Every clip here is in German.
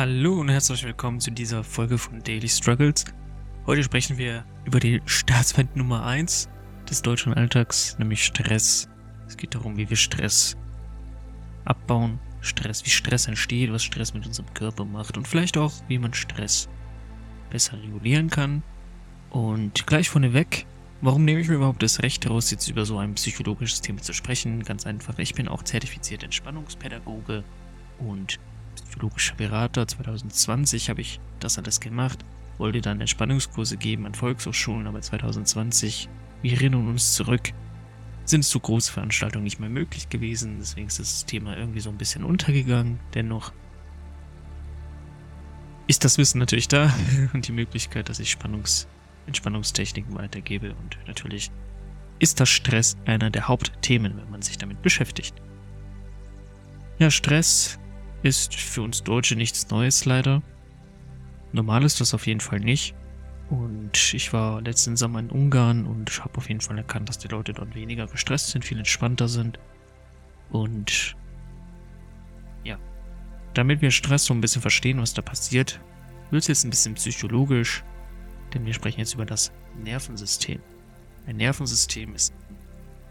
Hallo und herzlich willkommen zu dieser Folge von Daily Struggles. Heute sprechen wir über die Staatsfeind Nummer 1 des deutschen Alltags, nämlich Stress. Es geht darum, wie wir Stress abbauen, Stress, wie Stress entsteht, was Stress mit unserem Körper macht und vielleicht auch, wie man Stress besser regulieren kann. Und gleich vorneweg, warum nehme ich mir überhaupt das Recht heraus, jetzt über so ein psychologisches Thema zu sprechen? Ganz einfach, ich bin auch zertifizierter Entspannungspädagoge und psychologischer Berater. 2020 habe ich das alles gemacht, wollte dann Entspannungskurse geben an Volkshochschulen, aber 2020, wir erinnern uns zurück, sind so große Veranstaltungen nicht mehr möglich gewesen. Deswegen ist das Thema irgendwie so ein bisschen untergegangen. Dennoch ist das Wissen natürlich da und die Möglichkeit, dass ich Spannungs Entspannungstechniken weitergebe. Und natürlich ist das Stress einer der Hauptthemen, wenn man sich damit beschäftigt. Ja, Stress ist für uns Deutsche nichts Neues leider. Normal ist das auf jeden Fall nicht. Und ich war letzten Sommer in Ungarn und habe auf jeden Fall erkannt, dass die Leute dort weniger gestresst sind, viel entspannter sind. Und ja, damit wir Stress so ein bisschen verstehen, was da passiert, wird es jetzt ein bisschen psychologisch, denn wir sprechen jetzt über das Nervensystem. Ein Nervensystem ist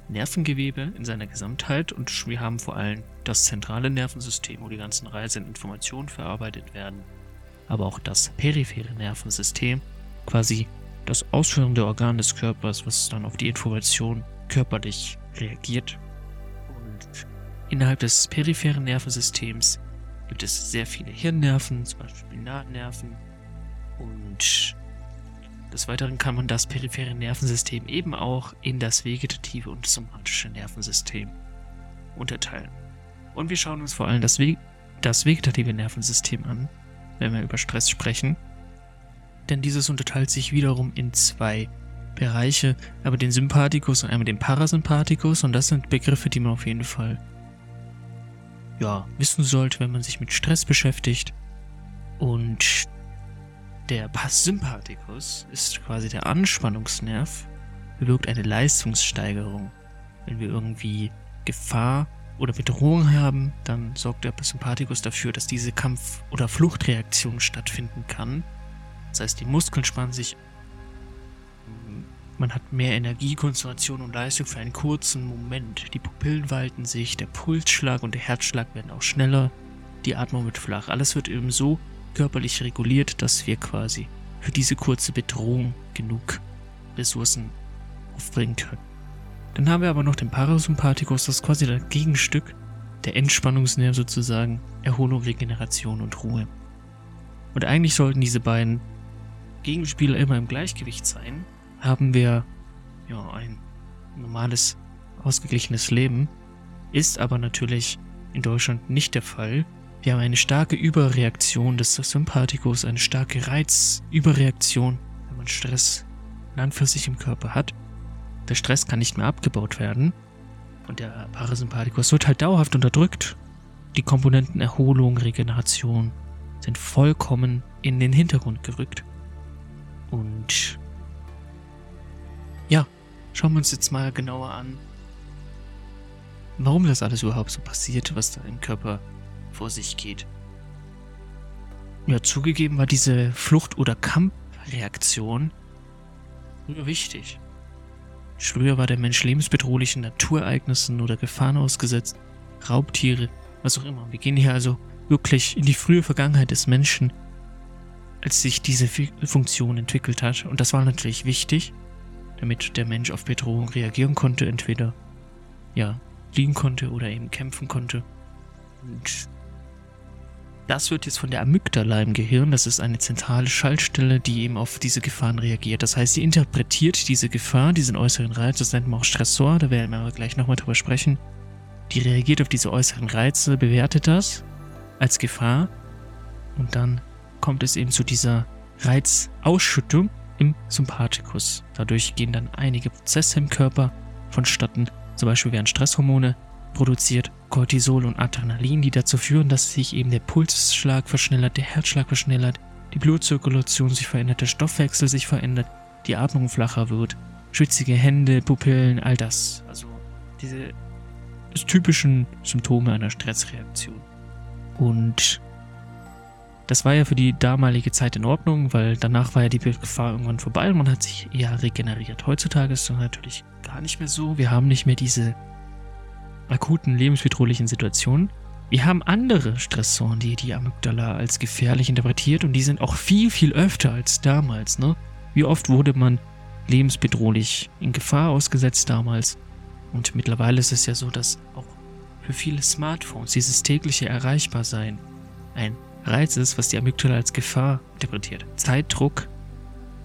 Nervengewebe in seiner Gesamtheit und wir haben vor allem das zentrale Nervensystem, wo die ganzen Reize und Informationen verarbeitet werden, aber auch das periphere Nervensystem, quasi das ausführende Organ des Körpers, was dann auf die Information körperlich reagiert. Und innerhalb des peripheren Nervensystems gibt es sehr viele Hirnnerven, zum Beispiel Nahtnerven und des Weiteren kann man das periphere Nervensystem eben auch in das vegetative und somatische Nervensystem unterteilen. Und wir schauen uns vor allem das, Ve das vegetative Nervensystem an, wenn wir über Stress sprechen. Denn dieses unterteilt sich wiederum in zwei Bereiche, aber den Sympathikus und einmal den Parasympathikus. Und das sind Begriffe, die man auf jeden Fall ja, wissen sollte, wenn man sich mit Stress beschäftigt. Und der Parasympathikus ist quasi der Anspannungsnerv, bewirkt eine Leistungssteigerung. Wenn wir irgendwie Gefahr oder Bedrohung haben, dann sorgt der Parasympathikus dafür, dass diese Kampf- oder Fluchtreaktion stattfinden kann. Das heißt, die Muskeln spannen sich, man hat mehr Energie, Konzentration und Leistung für einen kurzen Moment. Die Pupillen weiten sich, der Pulsschlag und der Herzschlag werden auch schneller, die Atmung wird flach. Alles wird eben so körperlich reguliert, dass wir quasi für diese kurze Bedrohung genug Ressourcen aufbringen können. Dann haben wir aber noch den Parasympathikus, das ist quasi das Gegenstück, der Entspannungsnerv sozusagen, Erholung, Regeneration und Ruhe. Und eigentlich sollten diese beiden Gegenspieler immer im Gleichgewicht sein, haben wir ja ein normales, ausgeglichenes Leben, ist aber natürlich in Deutschland nicht der Fall, wir haben eine starke Überreaktion des Sympathikus, eine starke Reizüberreaktion, wenn man Stress langfristig im Körper hat. Der Stress kann nicht mehr abgebaut werden und der Parasympathikus wird halt dauerhaft unterdrückt. Die Komponenten Erholung, Regeneration sind vollkommen in den Hintergrund gerückt. Und ja, schauen wir uns jetzt mal genauer an, warum das alles überhaupt so passiert, was da im Körper vor sich geht. Ja, zugegeben war diese Flucht- oder Kampfreaktion wichtig. Früher war der Mensch lebensbedrohlichen Naturereignissen oder Gefahren ausgesetzt, Raubtiere, was auch immer. Wir gehen hier also wirklich in die frühe Vergangenheit des Menschen, als sich diese Funktion entwickelt hat. Und das war natürlich wichtig, damit der Mensch auf Bedrohung reagieren konnte, entweder ja, fliehen konnte oder eben kämpfen konnte. Und das wird jetzt von der Amygdala im Gehirn, das ist eine zentrale Schaltstelle, die eben auf diese Gefahren reagiert. Das heißt, sie interpretiert diese Gefahr, diesen äußeren Reiz, das nennt man auch Stressor, da werden wir gleich nochmal drüber sprechen. Die reagiert auf diese äußeren Reize, bewertet das als Gefahr und dann kommt es eben zu dieser Reizausschüttung im Sympathikus. Dadurch gehen dann einige Prozesse im Körper vonstatten. Zum Beispiel werden Stresshormone produziert Cortisol und Adrenalin, die dazu führen, dass sich eben der Pulsschlag verschnellert, der Herzschlag verschnellert, die Blutzirkulation sich verändert, der Stoffwechsel sich verändert, die Atmung flacher wird, schwitzige Hände, Pupillen, all das. Also diese typischen Symptome einer Stressreaktion. Und Das war ja für die damalige Zeit in Ordnung, weil danach war ja die Gefahr irgendwann vorbei und man hat sich eher regeneriert. Heutzutage ist es natürlich gar nicht mehr so. Wir haben nicht mehr diese akuten lebensbedrohlichen Situationen. Wir haben andere Stressoren, die die Amygdala als gefährlich interpretiert und die sind auch viel, viel öfter als damals. Ne? Wie oft wurde man lebensbedrohlich in Gefahr ausgesetzt damals? Und mittlerweile ist es ja so, dass auch für viele Smartphones dieses tägliche Erreichbarsein ein Reiz ist, was die Amygdala als Gefahr interpretiert. Zeitdruck,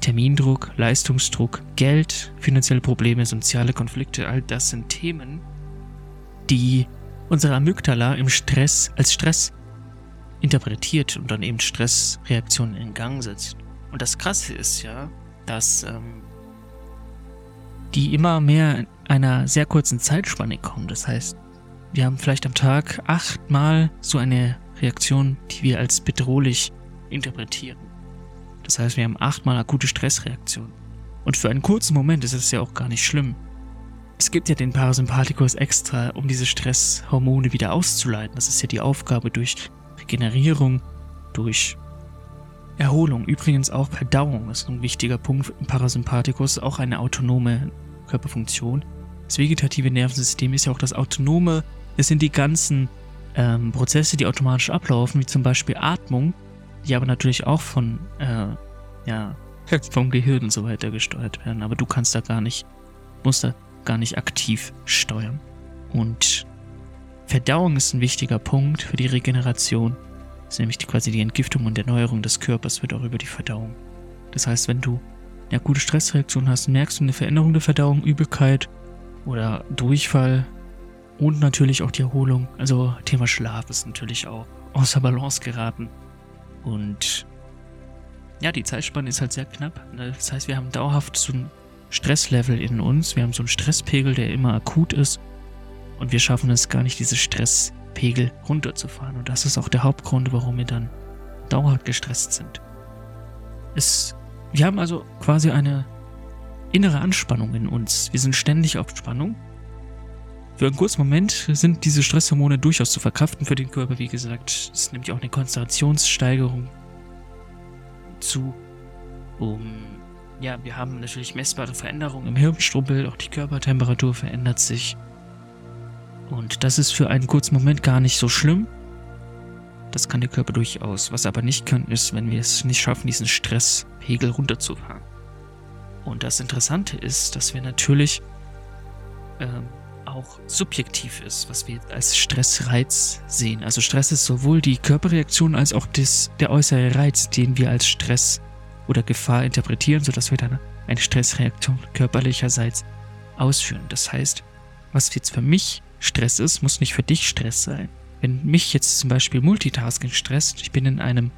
Termindruck, Leistungsdruck, Geld, finanzielle Probleme, soziale Konflikte, all das sind Themen, die unsere Amygdala im Stress als Stress interpretiert und dann eben Stressreaktionen in Gang setzt. Und das Krasse ist ja, dass ähm, die immer mehr in einer sehr kurzen Zeitspanne kommen. Das heißt, wir haben vielleicht am Tag achtmal so eine Reaktion, die wir als bedrohlich interpretieren. Das heißt, wir haben achtmal akute Stressreaktionen. Und für einen kurzen Moment ist es ja auch gar nicht schlimm. Es gibt ja den Parasympathikus extra, um diese Stresshormone wieder auszuleiten. Das ist ja die Aufgabe durch Regenerierung, durch Erholung. Übrigens auch Verdauung ist ein wichtiger Punkt im Parasympathikus, auch eine autonome Körperfunktion. Das vegetative Nervensystem ist ja auch das autonome, es sind die ganzen ähm, Prozesse, die automatisch ablaufen, wie zum Beispiel Atmung, die aber natürlich auch von, äh, ja, vom Gehirn und so weiter gesteuert werden. Aber du kannst da gar nicht, musst da gar nicht aktiv steuern. Und Verdauung ist ein wichtiger Punkt für die Regeneration. Das ist nämlich quasi die Entgiftung und Erneuerung des Körpers wird auch über die Verdauung. Das heißt, wenn du eine gute Stressreaktion hast, merkst du eine Veränderung der Verdauung, Übelkeit oder Durchfall, und natürlich auch die Erholung. Also Thema Schlaf ist natürlich auch außer Balance geraten. Und ja, die Zeitspanne ist halt sehr knapp. Ne? Das heißt, wir haben dauerhaft so ein Stresslevel in uns. Wir haben so einen Stresspegel, der immer akut ist. Und wir schaffen es gar nicht, diese Stresspegel runterzufahren. Und das ist auch der Hauptgrund, warum wir dann dauerhaft gestresst sind. Es, wir haben also quasi eine innere Anspannung in uns. Wir sind ständig auf Spannung für einen kurzen Moment sind diese Stresshormone durchaus zu verkraften für den Körper. Wie gesagt, es nimmt ja auch eine Konzentrationssteigerung zu. Um, ja, wir haben natürlich messbare Veränderungen im Hirnstrumpel, auch die Körpertemperatur verändert sich. Und das ist für einen kurzen Moment gar nicht so schlimm. Das kann der Körper durchaus. Was aber nicht kann, ist, wenn wir es nicht schaffen, diesen Stresspegel runterzufahren. Und das Interessante ist, dass wir natürlich ähm, auch subjektiv ist, was wir als Stressreiz sehen. Also Stress ist sowohl die Körperreaktion als auch das, der äußere Reiz, den wir als Stress oder Gefahr interpretieren, sodass wir dann eine Stressreaktion körperlicherseits ausführen. Das heißt, was jetzt für mich Stress ist, muss nicht für dich Stress sein. Wenn mich jetzt zum Beispiel Multitasking stresst, ich bin in einem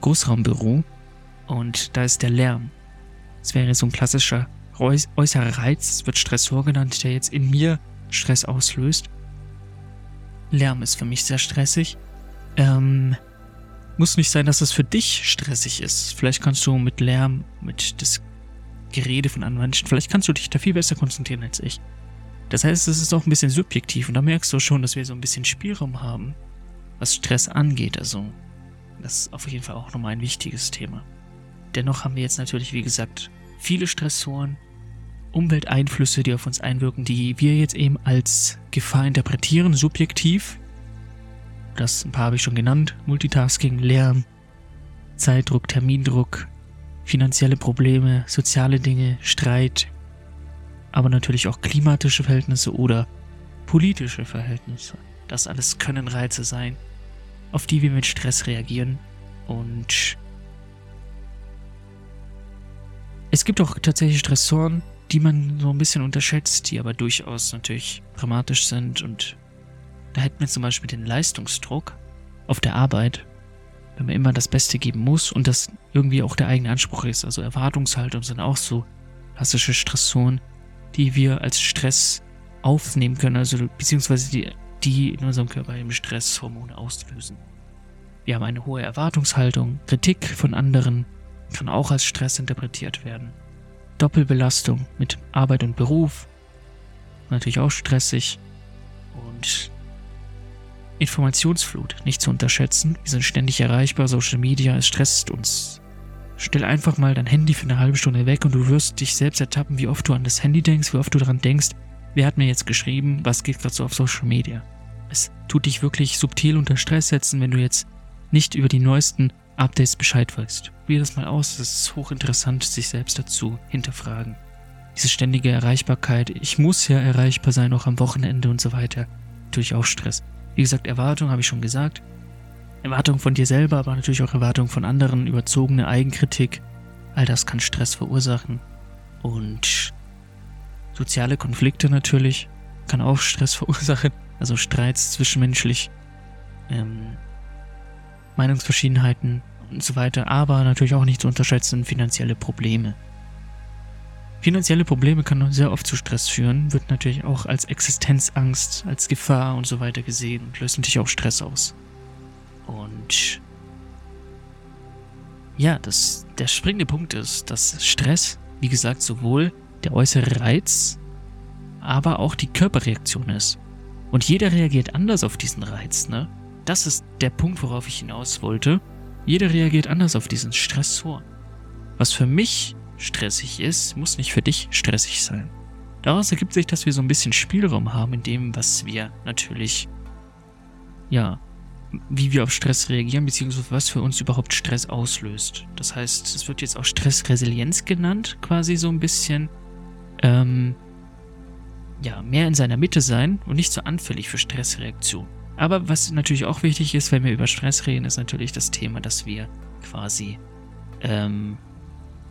Großraumbüro und da ist der Lärm. Das wäre so ein klassischer äußerer Reiz, es wird Stressor genannt, der jetzt in mir Stress auslöst. Lärm ist für mich sehr stressig. Ähm, muss nicht sein, dass es für dich stressig ist. Vielleicht kannst du mit Lärm, mit das Gerede von anderen Menschen, vielleicht kannst du dich da viel besser konzentrieren als ich. Das heißt, es ist auch ein bisschen subjektiv und da merkst du schon, dass wir so ein bisschen Spielraum haben, was Stress angeht. Also, das ist auf jeden Fall auch nochmal ein wichtiges Thema. Dennoch haben wir jetzt natürlich, wie gesagt, viele Stressoren, Umwelteinflüsse, die auf uns einwirken, die wir jetzt eben als Gefahr interpretieren, subjektiv. Das ein paar habe ich schon genannt. Multitasking, Lärm, Zeitdruck, Termindruck, finanzielle Probleme, soziale Dinge, Streit, aber natürlich auch klimatische Verhältnisse oder politische Verhältnisse. Das alles können Reize sein, auf die wir mit Stress reagieren. Und es gibt auch tatsächlich Stressoren, die man so ein bisschen unterschätzt, die aber durchaus natürlich dramatisch sind. Und da hätten wir zum Beispiel den Leistungsdruck auf der Arbeit, wenn man immer das Beste geben muss und das irgendwie auch der eigene Anspruch ist. Also Erwartungshaltung sind auch so klassische Stressoren, die wir als Stress aufnehmen können, also beziehungsweise die, die in unserem Körper eben Stresshormone auslösen. Wir haben eine hohe Erwartungshaltung, Kritik von anderen kann auch als Stress interpretiert werden. Doppelbelastung mit Arbeit und Beruf. Natürlich auch stressig. Und Informationsflut nicht zu unterschätzen. Wir sind ständig erreichbar, Social Media, es stresst uns. Stell einfach mal dein Handy für eine halbe Stunde weg und du wirst dich selbst ertappen, wie oft du an das Handy denkst, wie oft du daran denkst, wer hat mir jetzt geschrieben, was geht gerade so auf Social Media. Es tut dich wirklich subtil unter Stress setzen, wenn du jetzt nicht über die neuesten Updates Bescheid weißt. Probier das mal aus, es ist hochinteressant, sich selbst dazu hinterfragen. Diese ständige Erreichbarkeit, ich muss ja erreichbar sein, auch am Wochenende und so weiter. Natürlich auch Stress. Wie gesagt, Erwartung habe ich schon gesagt. Erwartung von dir selber, aber natürlich auch Erwartung von anderen, überzogene Eigenkritik. All das kann Stress verursachen. Und soziale Konflikte natürlich kann auch Stress verursachen. Also Streits zwischenmenschlich, ähm, Meinungsverschiedenheiten und so weiter. Aber natürlich auch nicht zu unterschätzen finanzielle Probleme. Finanzielle Probleme können sehr oft zu Stress führen, wird natürlich auch als Existenzangst, als Gefahr und so weiter gesehen und löst natürlich auch Stress aus. Und ja, das, der springende Punkt ist, dass Stress, wie gesagt, sowohl der äußere Reiz, aber auch die Körperreaktion ist. Und jeder reagiert anders auf diesen Reiz, ne? Das ist der Punkt, worauf ich hinaus wollte. Jeder reagiert anders auf diesen Stressor. Was für mich stressig ist, muss nicht für dich stressig sein. Daraus ergibt sich, dass wir so ein bisschen Spielraum haben in dem, was wir natürlich, ja, wie wir auf Stress reagieren, beziehungsweise was für uns überhaupt Stress auslöst. Das heißt, es wird jetzt auch Stressresilienz genannt, quasi so ein bisschen, ähm, ja, mehr in seiner Mitte sein und nicht so anfällig für Stressreaktionen. Aber was natürlich auch wichtig ist, wenn wir über Stress reden, ist natürlich das Thema, dass wir quasi, ähm,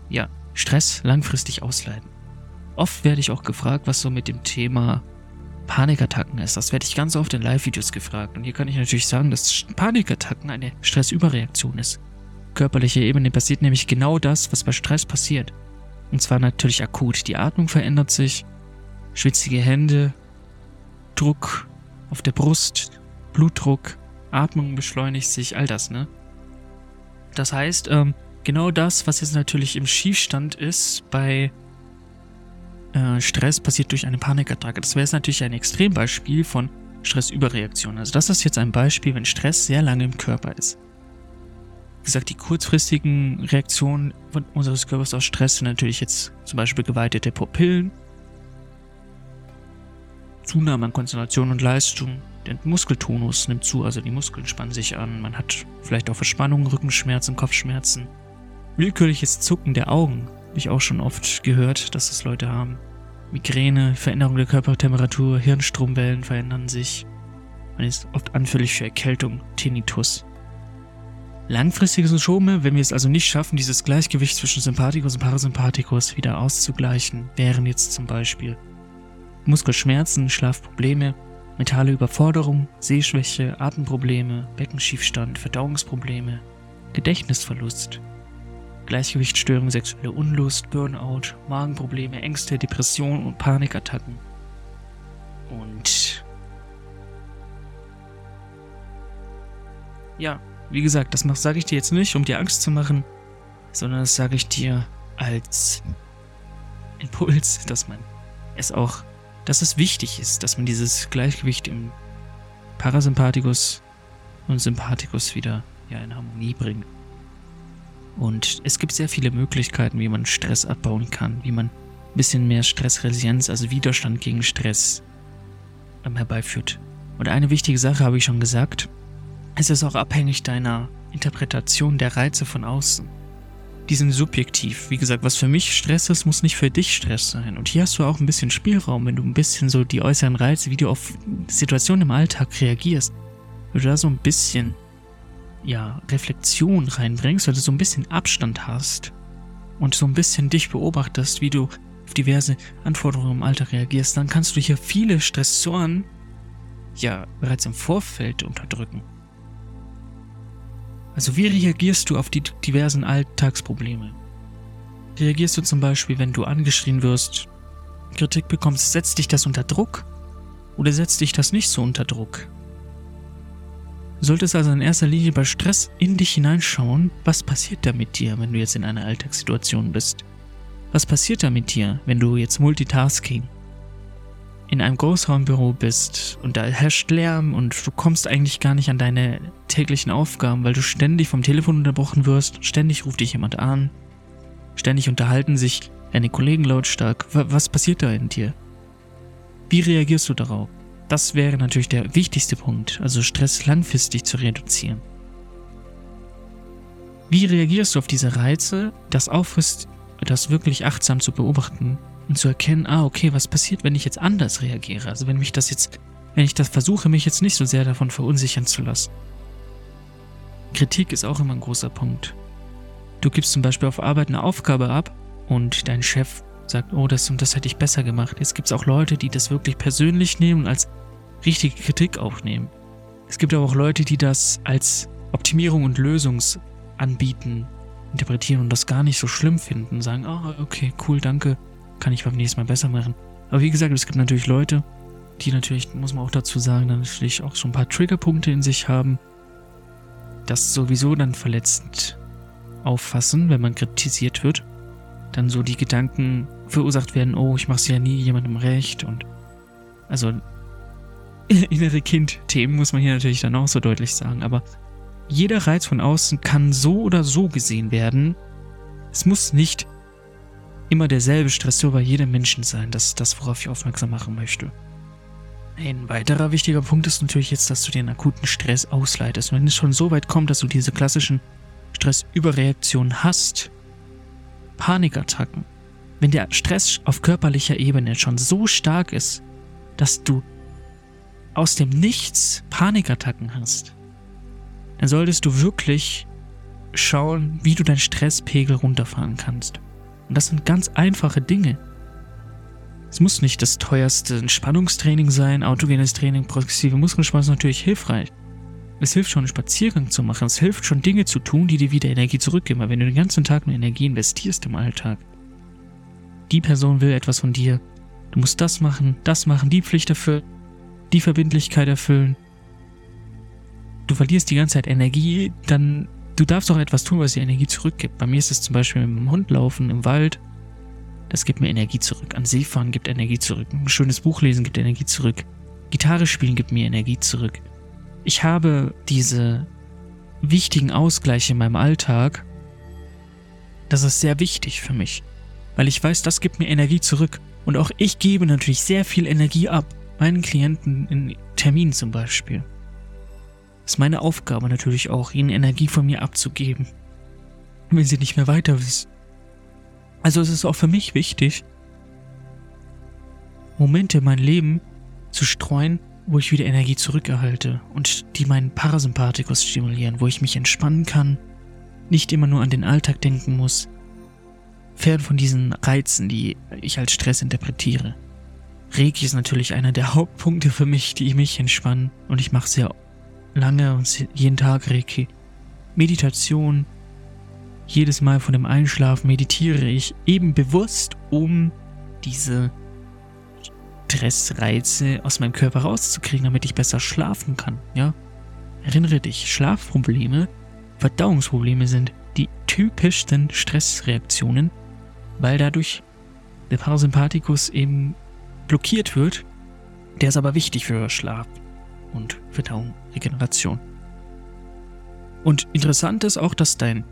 ja, Stress langfristig ausleiden. Oft werde ich auch gefragt, was so mit dem Thema Panikattacken ist. Das werde ich ganz oft in Live-Videos gefragt. Und hier kann ich natürlich sagen, dass Panikattacken eine Stressüberreaktion ist. Körperliche Ebene passiert nämlich genau das, was bei Stress passiert. Und zwar natürlich akut. Die Atmung verändert sich, schwitzige Hände, Druck auf der Brust, Blutdruck, Atmung beschleunigt sich, all das, ne? Das heißt, ähm, genau das, was jetzt natürlich im Schiefstand ist bei äh, Stress, passiert durch eine Panikattacke. Das wäre jetzt natürlich ein Extrembeispiel von Stressüberreaktion. Also das ist jetzt ein Beispiel, wenn Stress sehr lange im Körper ist. Wie gesagt, die kurzfristigen Reaktionen unseres Körpers auf Stress sind natürlich jetzt zum Beispiel geweitete Pupillen, Zunahme an Konzentration und Leistung, der Muskeltonus nimmt zu, also die Muskeln spannen sich an, man hat vielleicht auch Verspannungen, Rückenschmerzen, Kopfschmerzen, willkürliches Zucken der Augen, habe ich auch schon oft gehört, dass das Leute haben. Migräne, Veränderung der Körpertemperatur, Hirnstromwellen verändern sich. Man ist oft anfällig für Erkältung, Tinnitus. Langfristige Symptome, wenn wir es also nicht schaffen, dieses Gleichgewicht zwischen Sympathikus und Parasympathikus wieder auszugleichen, wären jetzt zum Beispiel Muskelschmerzen, Schlafprobleme, mentale Überforderung, Sehschwäche, Atemprobleme, Beckenschiefstand, Verdauungsprobleme, Gedächtnisverlust, Gleichgewichtsstörungen, sexuelle Unlust, Burnout, Magenprobleme, Ängste, Depressionen und Panikattacken. Und ja, wie gesagt, das sage ich dir jetzt nicht, um dir Angst zu machen, sondern das sage ich dir als Impuls, dass man es auch, dass es wichtig ist, dass man dieses Gleichgewicht im Parasympathikus und Sympathikus wieder ja, in Harmonie bringt. Und es gibt sehr viele Möglichkeiten, wie man Stress abbauen kann, wie man ein bisschen mehr Stressresilienz, also Widerstand gegen Stress ähm, herbeiführt. Und eine wichtige Sache habe ich schon gesagt, es ist auch abhängig deiner Interpretation der Reize von außen. Die sind subjektiv. Wie gesagt, was für mich Stress ist, muss nicht für dich Stress sein. Und hier hast du auch ein bisschen Spielraum, wenn du ein bisschen so die äußeren Reize, wie du auf Situationen im Alltag reagierst. Wenn du da so ein bisschen ja, Reflexion reinbringst, weil du so ein bisschen Abstand hast und so ein bisschen dich beobachtest, wie du auf diverse Anforderungen im Alter reagierst, dann kannst du hier viele Stressoren ja bereits im Vorfeld unterdrücken. Also wie reagierst du auf die diversen Alltagsprobleme? Reagierst du zum Beispiel, wenn du angeschrien wirst, Kritik bekommst, setzt dich das unter Druck? Oder setzt dich das nicht so unter Druck? Solltest also in erster Linie bei Stress in dich hineinschauen, was passiert da mit dir, wenn du jetzt in einer Alltagssituation bist. Was passiert da mit dir, wenn du jetzt Multitasking in einem Großraumbüro bist und da herrscht Lärm und du kommst eigentlich gar nicht an deine täglichen Aufgaben, weil du ständig vom Telefon unterbrochen wirst, ständig ruft dich jemand an, ständig unterhalten sich deine Kollegen lautstark. Was passiert da in dir? Wie reagierst du darauf? Das wäre natürlich der wichtigste Punkt, also Stress langfristig zu reduzieren. Wie reagierst du auf diese Reize, das auffrisst, das wirklich achtsam zu beobachten und zu erkennen, ah, okay, was passiert, wenn ich jetzt anders reagiere? Also wenn mich das jetzt, wenn ich das versuche, mich jetzt nicht so sehr davon verunsichern zu lassen. Kritik ist auch immer ein großer Punkt. Du gibst zum Beispiel auf Arbeit eine Aufgabe ab und dein Chef sagt, oh, das und das hätte ich besser gemacht. Jetzt gibt es auch Leute, die das wirklich persönlich nehmen und als richtige Kritik aufnehmen. Es gibt aber auch Leute, die das als Optimierung und Lösungsanbieten interpretieren und das gar nicht so schlimm finden. Sagen, oh, okay, cool, danke, kann ich beim nächsten Mal besser machen. Aber wie gesagt, es gibt natürlich Leute, die natürlich, muss man auch dazu sagen, dann natürlich auch schon ein paar Triggerpunkte in sich haben, das sowieso dann verletzend auffassen, wenn man kritisiert wird. Dann so die Gedanken verursacht werden, oh, ich mach's ja nie jemandem recht und also innere Kind-Themen muss man hier natürlich dann auch so deutlich sagen, aber jeder Reiz von außen kann so oder so gesehen werden. Es muss nicht immer derselbe Stressor bei jedem Menschen sein. Das ist das, worauf ich aufmerksam machen möchte. Ein weiterer wichtiger Punkt ist natürlich jetzt, dass du den akuten Stress ausleitest. wenn es schon so weit kommt, dass du diese klassischen Stressüberreaktionen hast, Panikattacken, wenn der Stress auf körperlicher Ebene schon so stark ist, dass du aus dem Nichts Panikattacken hast, dann solltest du wirklich schauen, wie du deinen Stresspegel runterfahren kannst. Und das sind ganz einfache Dinge. Es muss nicht das teuerste Entspannungstraining sein, autogenes Training, progressive Muskelspannung ist natürlich hilfreich. Es hilft schon, einen Spaziergang zu machen. Es hilft schon, Dinge zu tun, die dir wieder Energie zurückgeben. Weil wenn du den ganzen Tag nur Energie investierst im Alltag, die Person will etwas von dir. Du musst das machen, das machen, die Pflicht erfüllen, die Verbindlichkeit erfüllen. Du verlierst die ganze Zeit Energie, dann du darfst auch etwas tun, was dir Energie zurückgibt. Bei mir ist es zum Beispiel mit dem Hund laufen im Wald. Das gibt mir Energie zurück. An See fahren gibt Energie zurück. Ein schönes Buch lesen gibt Energie zurück. Gitarre spielen gibt mir Energie zurück. Ich habe diese wichtigen Ausgleiche in meinem Alltag. Das ist sehr wichtig für mich, weil ich weiß, das gibt mir Energie zurück. Und auch ich gebe natürlich sehr viel Energie ab meinen Klienten in Terminen zum Beispiel. Ist meine Aufgabe natürlich auch, ihnen Energie von mir abzugeben, wenn sie nicht mehr weiter wissen. Also es ist auch für mich wichtig, Momente in mein Leben zu streuen, wo ich wieder Energie zurückerhalte und die meinen Parasympathikus stimulieren, wo ich mich entspannen kann, nicht immer nur an den Alltag denken muss, fern von diesen Reizen, die ich als Stress interpretiere. Reiki ist natürlich einer der Hauptpunkte für mich, die mich entspannen und ich mache sehr lange und jeden Tag Reiki. Meditation, jedes Mal von dem Einschlafen meditiere ich eben bewusst, um diese Stressreize aus meinem Körper rauszukriegen, damit ich besser schlafen kann, ja? Erinnere dich, Schlafprobleme, Verdauungsprobleme sind die typischsten Stressreaktionen, weil dadurch der Parasympathikus eben blockiert wird. Der ist aber wichtig für Schlaf und Verdauung, Regeneration. Und interessant ist auch, dass dein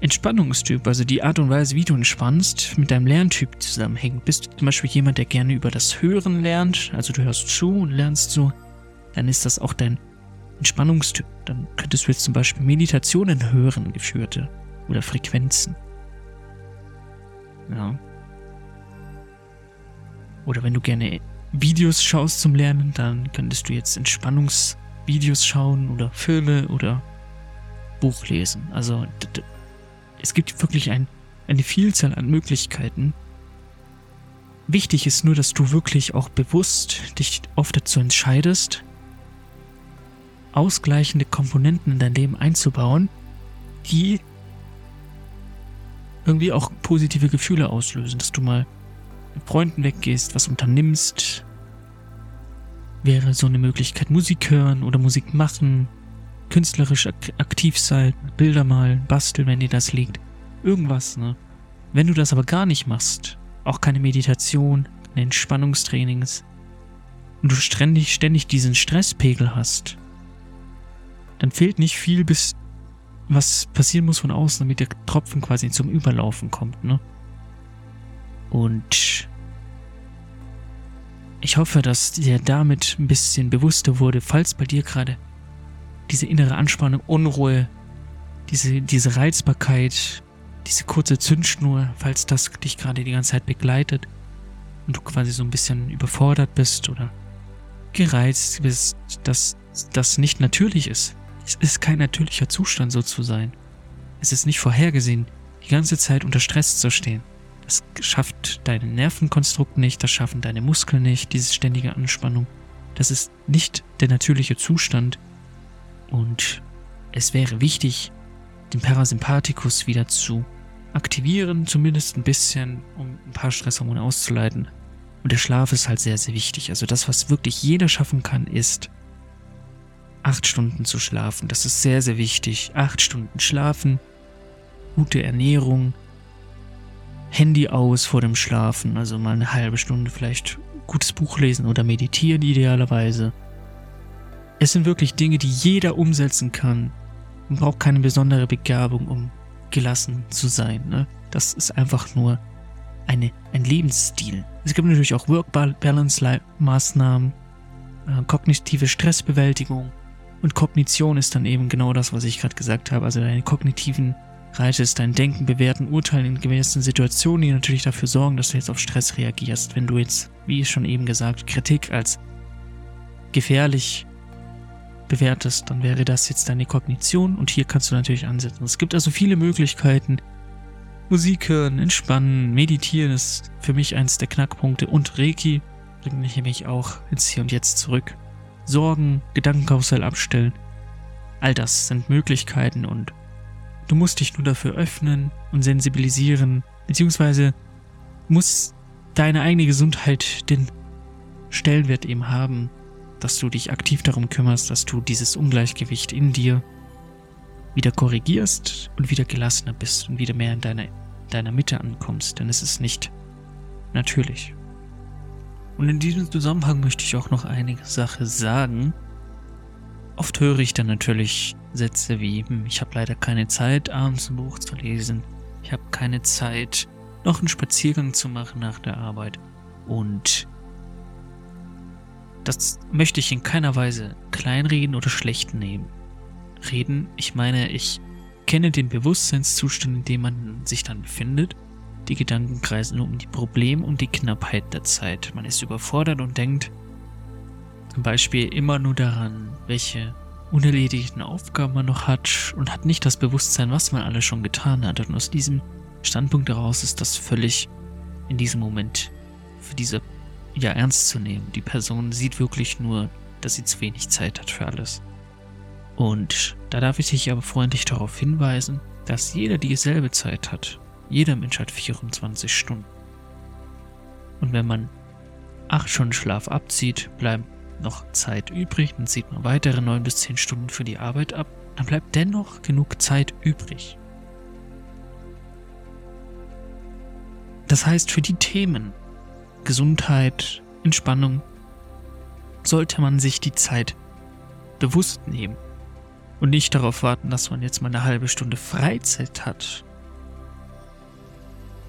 Entspannungstyp, also die Art und Weise, wie du entspannst, mit deinem Lerntyp zusammenhängt. Bist du zum Beispiel jemand, der gerne über das Hören lernt, also du hörst zu und lernst so, dann ist das auch dein Entspannungstyp. Dann könntest du jetzt zum Beispiel Meditationen hören, geführte oder Frequenzen. Ja. Oder wenn du gerne Videos schaust zum Lernen, dann könntest du jetzt Entspannungsvideos schauen oder Filme oder Buch lesen. Also es gibt wirklich ein, eine Vielzahl an Möglichkeiten. Wichtig ist nur, dass du wirklich auch bewusst dich oft dazu entscheidest, ausgleichende Komponenten in dein Leben einzubauen, die irgendwie auch positive Gefühle auslösen, dass du mal mit Freunden weggehst, was unternimmst, wäre so eine Möglichkeit. Musik hören oder Musik machen, künstlerisch ak aktiv sein, Bilder malen, basteln, wenn dir das liegt. Irgendwas, ne? Wenn du das aber gar nicht machst, auch keine Meditation, keine Entspannungstrainings, und du ständig, ständig diesen Stresspegel hast, dann fehlt nicht viel, bis was passieren muss von außen, damit der Tropfen quasi zum Überlaufen kommt, ne? Und ich hoffe, dass dir damit ein bisschen bewusster wurde, falls bei dir gerade diese innere Anspannung, Unruhe, diese, diese Reizbarkeit, diese kurze Zündschnur, falls das dich gerade die ganze Zeit begleitet und du quasi so ein bisschen überfordert bist oder gereizt bist, dass das nicht natürlich ist. Es ist kein natürlicher Zustand, so zu sein. Es ist nicht vorhergesehen, die ganze Zeit unter Stress zu stehen. Das schafft deine Nervenkonstrukt nicht, das schaffen deine Muskeln nicht, diese ständige Anspannung. Das ist nicht der natürliche Zustand. Und es wäre wichtig, den Parasympathikus wieder zu aktivieren, zumindest ein bisschen, um ein paar Stresshormone auszuleiten. Und der Schlaf ist halt sehr, sehr wichtig. Also das, was wirklich jeder schaffen kann, ist acht Stunden zu schlafen. Das ist sehr, sehr wichtig. Acht Stunden schlafen, gute Ernährung, Handy aus vor dem Schlafen, also mal eine halbe Stunde vielleicht gutes Buch lesen oder meditieren idealerweise. Es sind wirklich Dinge, die jeder umsetzen kann. Man braucht keine besondere Begabung, um gelassen zu sein. Ne? Das ist einfach nur eine, ein Lebensstil. Es gibt natürlich auch Work-Balance-Maßnahmen, äh, kognitive Stressbewältigung und Kognition ist dann eben genau das, was ich gerade gesagt habe. Also deine kognitiven Reiches dein Denken, Bewerten, Urteilen in gewissen Situationen, die natürlich dafür sorgen, dass du jetzt auf Stress reagierst. Wenn du jetzt, wie schon eben gesagt, Kritik als gefährlich bewertest, dann wäre das jetzt deine Kognition und hier kannst du natürlich ansetzen. Es gibt also viele Möglichkeiten. Musik hören, entspannen, meditieren ist für mich eins der Knackpunkte und Reiki bringt mich nämlich auch ins Hier und Jetzt zurück. Sorgen, Gedankenkarussell abstellen, all das sind Möglichkeiten und Du musst dich nur dafür öffnen und sensibilisieren, beziehungsweise muss deine eigene Gesundheit den Stellenwert eben haben, dass du dich aktiv darum kümmerst, dass du dieses Ungleichgewicht in dir wieder korrigierst und wieder gelassener bist und wieder mehr in deiner, deiner Mitte ankommst, denn es ist nicht natürlich. Und in diesem Zusammenhang möchte ich auch noch eine Sache sagen. Oft höre ich dann natürlich Sätze wie, hm, ich habe leider keine Zeit, abends ein Buch zu lesen. Ich habe keine Zeit, noch einen Spaziergang zu machen nach der Arbeit. Und das möchte ich in keiner Weise kleinreden oder schlecht nehmen. Reden, ich meine, ich kenne den Bewusstseinszustand, in dem man sich dann befindet. Die Gedanken kreisen nur um die Probleme und die Knappheit der Zeit. Man ist überfordert und denkt zum Beispiel immer nur daran, welche unerledigten Aufgaben man noch hat und hat nicht das Bewusstsein, was man alles schon getan hat. Und aus diesem Standpunkt heraus ist das völlig in diesem Moment für diese ja ernst zu nehmen. Die Person sieht wirklich nur, dass sie zu wenig Zeit hat für alles. Und da darf ich dich aber freundlich darauf hinweisen, dass jeder dieselbe Zeit hat. Jeder Mensch hat 24 Stunden. Und wenn man 8 Stunden Schlaf abzieht, bleiben noch Zeit übrig, dann zieht man weitere 9 bis 10 Stunden für die Arbeit ab, dann bleibt dennoch genug Zeit übrig. Das heißt, für die Themen Gesundheit, Entspannung, sollte man sich die Zeit bewusst nehmen und nicht darauf warten, dass man jetzt mal eine halbe Stunde Freizeit hat.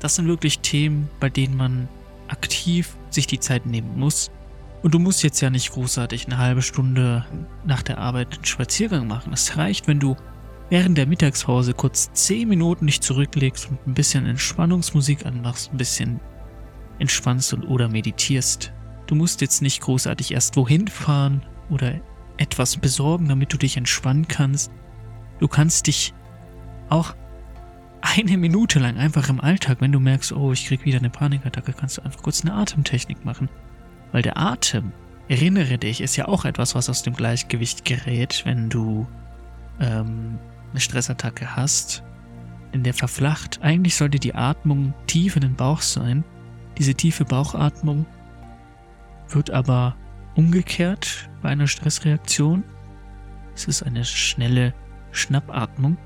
Das sind wirklich Themen, bei denen man aktiv sich die Zeit nehmen muss und du musst jetzt ja nicht großartig eine halbe Stunde nach der Arbeit einen Spaziergang machen. Es reicht, wenn du während der Mittagspause kurz 10 Minuten dich zurücklegst und ein bisschen Entspannungsmusik anmachst, ein bisschen entspannst und oder meditierst. Du musst jetzt nicht großartig erst wohin fahren oder etwas besorgen, damit du dich entspannen kannst. Du kannst dich auch eine Minute lang einfach im Alltag, wenn du merkst, oh, ich krieg wieder eine Panikattacke, kannst du einfach kurz eine Atemtechnik machen. Weil der Atem, erinnere dich, ist ja auch etwas, was aus dem Gleichgewicht gerät, wenn du ähm, eine Stressattacke hast. In der verflacht. Eigentlich sollte die Atmung tief in den Bauch sein. Diese tiefe Bauchatmung wird aber umgekehrt bei einer Stressreaktion. Es ist eine schnelle Schnappatmung.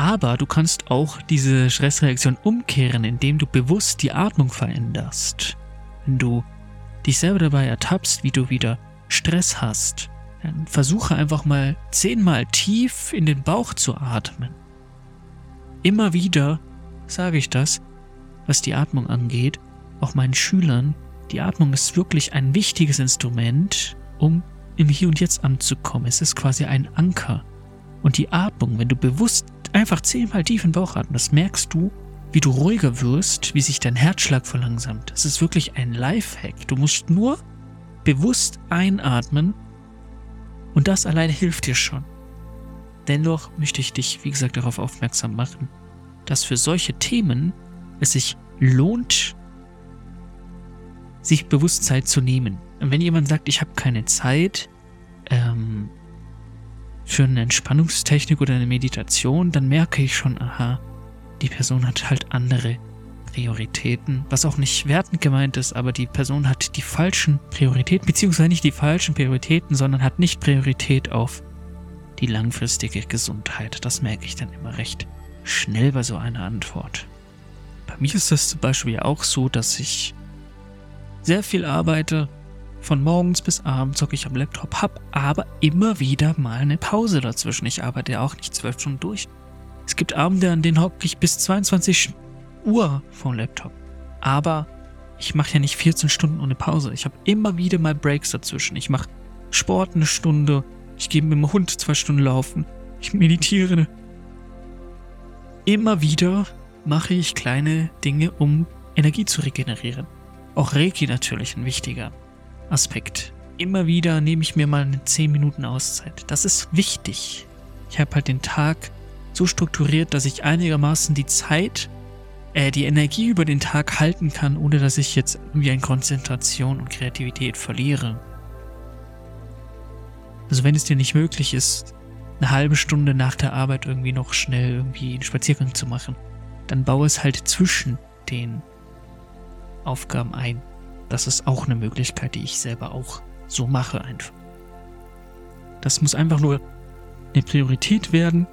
Aber du kannst auch diese Stressreaktion umkehren, indem du bewusst die Atmung veränderst. Wenn du dich selber dabei ertappst, wie du wieder Stress hast, dann versuche einfach mal zehnmal tief in den Bauch zu atmen. Immer wieder sage ich das, was die Atmung angeht, auch meinen Schülern. Die Atmung ist wirklich ein wichtiges Instrument, um im Hier und Jetzt anzukommen. Es ist quasi ein Anker. Und die Atmung, wenn du bewusst einfach zehnmal tief in den Bauch atmest, merkst du, wie du ruhiger wirst, wie sich dein Herzschlag verlangsamt. Das ist wirklich ein Lifehack. Du musst nur bewusst einatmen und das allein hilft dir schon. Dennoch möchte ich dich, wie gesagt, darauf aufmerksam machen, dass für solche Themen es sich lohnt, sich bewusst Zeit zu nehmen. Und wenn jemand sagt, ich habe keine Zeit ähm, für eine Entspannungstechnik oder eine Meditation, dann merke ich schon, aha, die Person hat halt andere Prioritäten, was auch nicht wertend gemeint ist, aber die Person hat die falschen Prioritäten, beziehungsweise nicht die falschen Prioritäten, sondern hat nicht Priorität auf die langfristige Gesundheit. Das merke ich dann immer recht schnell bei so einer Antwort. Bei mir ist das zum Beispiel auch so, dass ich sehr viel arbeite, von morgens bis abends hocke ich am Laptop, habe aber immer wieder mal eine Pause dazwischen. Ich arbeite ja auch nicht zwölf Stunden durch. Es gibt Abende, an denen hocke ich bis 22 Uhr vom Laptop. Aber ich mache ja nicht 14 Stunden ohne Pause. Ich habe immer wieder mal Breaks dazwischen. Ich mache Sport eine Stunde. Ich gehe mit dem Hund zwei Stunden laufen. Ich meditiere. Immer wieder mache ich kleine Dinge, um Energie zu regenerieren. Auch Reiki natürlich ein wichtiger Aspekt. Immer wieder nehme ich mir mal eine 10 Minuten Auszeit. Das ist wichtig. Ich habe halt den Tag so strukturiert, dass ich einigermaßen die Zeit, äh, die Energie über den Tag halten kann, ohne dass ich jetzt irgendwie an Konzentration und Kreativität verliere. Also wenn es dir nicht möglich ist, eine halbe Stunde nach der Arbeit irgendwie noch schnell irgendwie einen Spaziergang zu machen, dann baue es halt zwischen den Aufgaben ein. Das ist auch eine Möglichkeit, die ich selber auch so mache einfach. Das muss einfach nur eine Priorität werden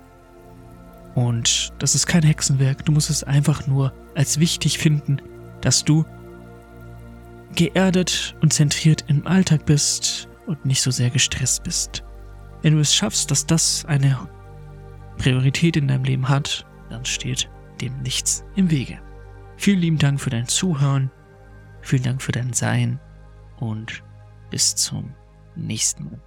und das ist kein Hexenwerk. Du musst es einfach nur als wichtig finden, dass du geerdet und zentriert im Alltag bist und nicht so sehr gestresst bist. Wenn du es schaffst, dass das eine Priorität in deinem Leben hat, dann steht dem nichts im Wege. Vielen lieben Dank für dein Zuhören, vielen Dank für dein Sein und bis zum nächsten Mal.